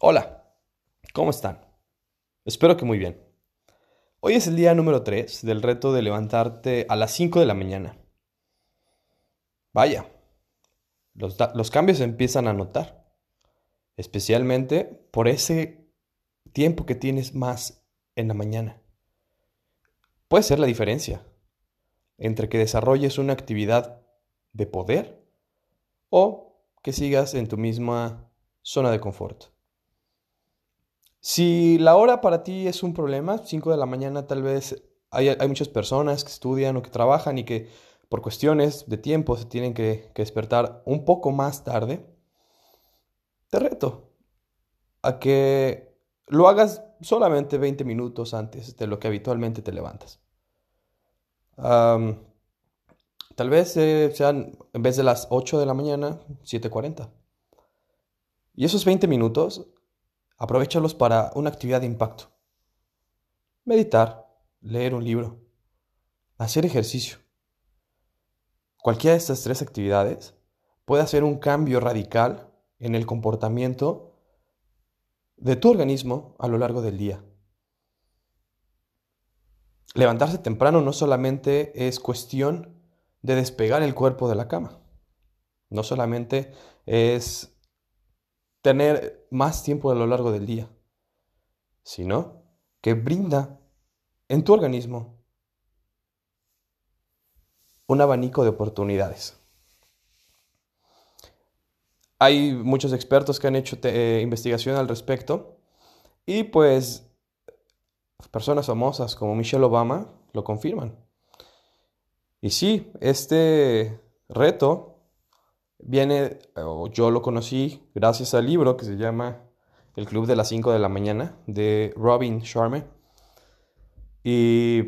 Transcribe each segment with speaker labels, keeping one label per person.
Speaker 1: Hola, ¿cómo están? Espero que muy bien. Hoy es el día número 3 del reto de levantarte a las 5 de la mañana. Vaya, los, cambios se empiezan a notar, especialmente por ese tiempo que tienes más en la mañana. Puede ser la diferencia entre que desarrolles una actividad de poder o que sigas en tu misma zona de confort. Si la hora para ti es un problema, 5 de la mañana tal vez hay, muchas personas que estudian o que trabajan y que por cuestiones de tiempo se tienen que, despertar un poco más tarde, te reto a que lo hagas solamente 20 minutos antes de lo que habitualmente te levantas. tal vez eh, sean, en vez de las 8 de la mañana, 7.40. Y esos 20 minutos Aprovechalos para una actividad de impacto. Meditar, leer un libro, hacer ejercicio. Cualquiera de estas tres actividades puede hacer un cambio radical en el comportamiento de tu organismo a lo largo del día. Levantarse temprano no solamente es cuestión de despegar el cuerpo de la cama, no solamente es tener más tiempo a lo largo del día, sino que brinda en tu organismo un abanico de oportunidades. Hay muchos expertos que han hecho eh, investigación al respecto y pues personas famosas como Michelle Obama lo confirman. Y sí, este reto viene, o yo lo conocí gracias al libro que se llama El Club de las 5 de la mañana de Robin Sharma. Y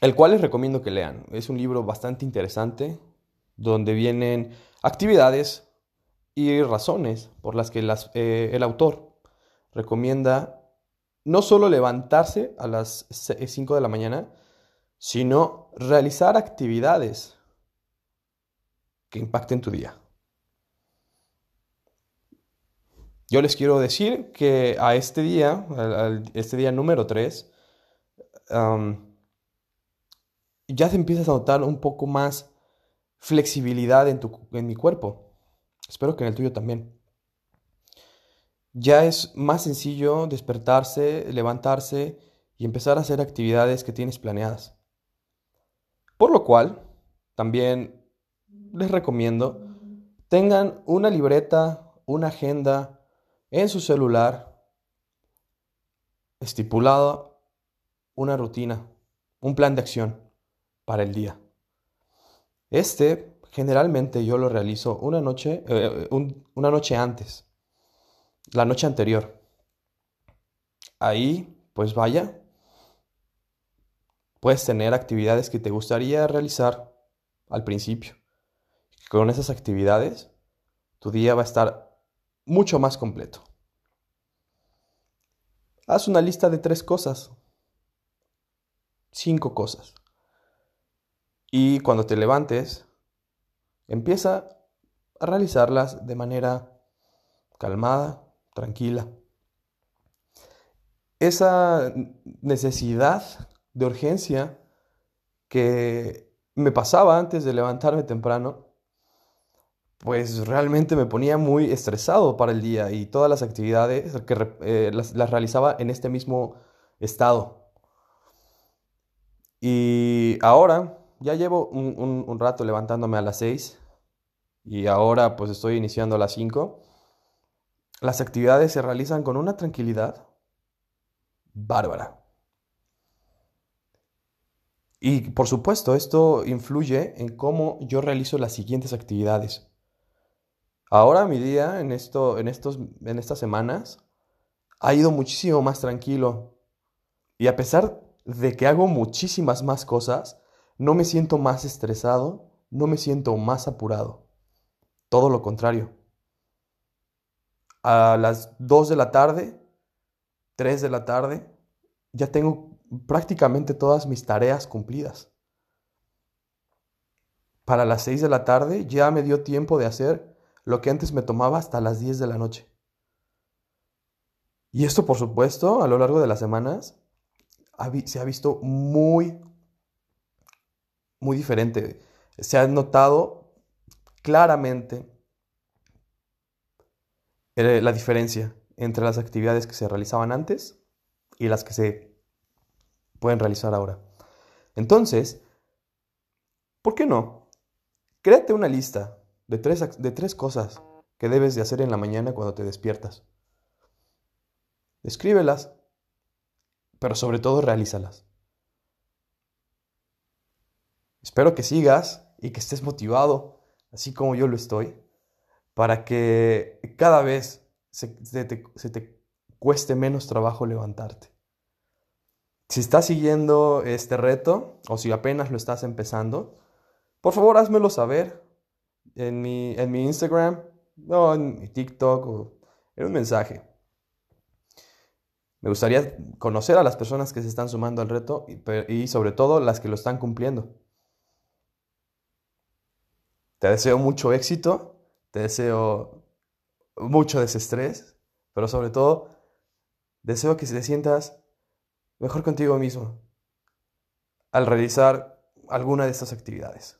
Speaker 1: el cual les recomiendo que lean. Es un libro bastante interesante donde vienen actividades y razones por las que eh, el autor recomienda no solo levantarse a las 5 de la mañana, sino realizar actividades que impacten tu día. Yo les quiero decir que a este día, este día número 3, ya se empiezas a notar un poco más flexibilidad en, tu, en mi cuerpo. Espero que en el tuyo también. Ya es más sencillo despertarse, levantarse y empezar a hacer actividades que tienes planeadas. Por lo cual, también les recomiendo tengan una libreta, una agenda en su celular, estipulada una rutina, un plan de acción para el día. Este generalmente yo lo realizo una noche, eh, una noche antes, la noche anterior. Ahí, pues vaya, puedes tener actividades que te gustaría realizar al principio con esas actividades, tu día va a estar mucho más completo. Haz una lista de tres cosas, cinco cosas. Y cuando te levantes, empieza a realizarlas de manera calmada, tranquila. Esa necesidad de urgencia que me pasaba antes de levantarme temprano, pues realmente me ponía muy estresado para el día y todas las actividades que eh, las, realizaba en este mismo estado. Y ahora ya llevo un, rato levantándome a las 6 y ahora pues estoy iniciando a las 5. Las actividades se realizan con una tranquilidad bárbara. Y por supuesto, esto influye en cómo yo realizo las siguientes actividades. Ahora mi día en, esto, en, estos, en estas semanas ha ido muchísimo más tranquilo. Y a pesar de que hago muchísimas más cosas, no me siento más estresado, no me siento más apurado. Todo lo contrario. A las 2 de la tarde, 3 de la tarde, ya tengo prácticamente todas mis tareas cumplidas. Para las 6 de la tarde ya me dio tiempo de hacer lo que antes me tomaba hasta las 10 de la noche. Y esto, por supuesto, a lo largo de las semanas se ha visto muy, muy diferente. Se ha notado claramente eh, la diferencia entre las actividades que se realizaban antes y las que se pueden realizar ahora. Entonces, ¿por qué no? Créate una lista de tres, de tres cosas que debes de hacer en la mañana cuando te despiertas. Escríbelas, pero sobre todo realízalas. Espero que sigas y que estés motivado, así como yo lo estoy, para que cada vez te, se te cueste menos trabajo levantarte. Si estás siguiendo este reto o si apenas lo estás empezando, por favor házmelo saber en mi, en mi Instagram o en mi TikTok o un mensaje. Me gustaría conocer a las personas que se están sumando al reto y, sobre todo las que lo están cumpliendo. Te deseo mucho éxito, te deseo mucho desestrés, pero sobre todo deseo que te sientas mejor contigo mismo al realizar alguna de estas actividades.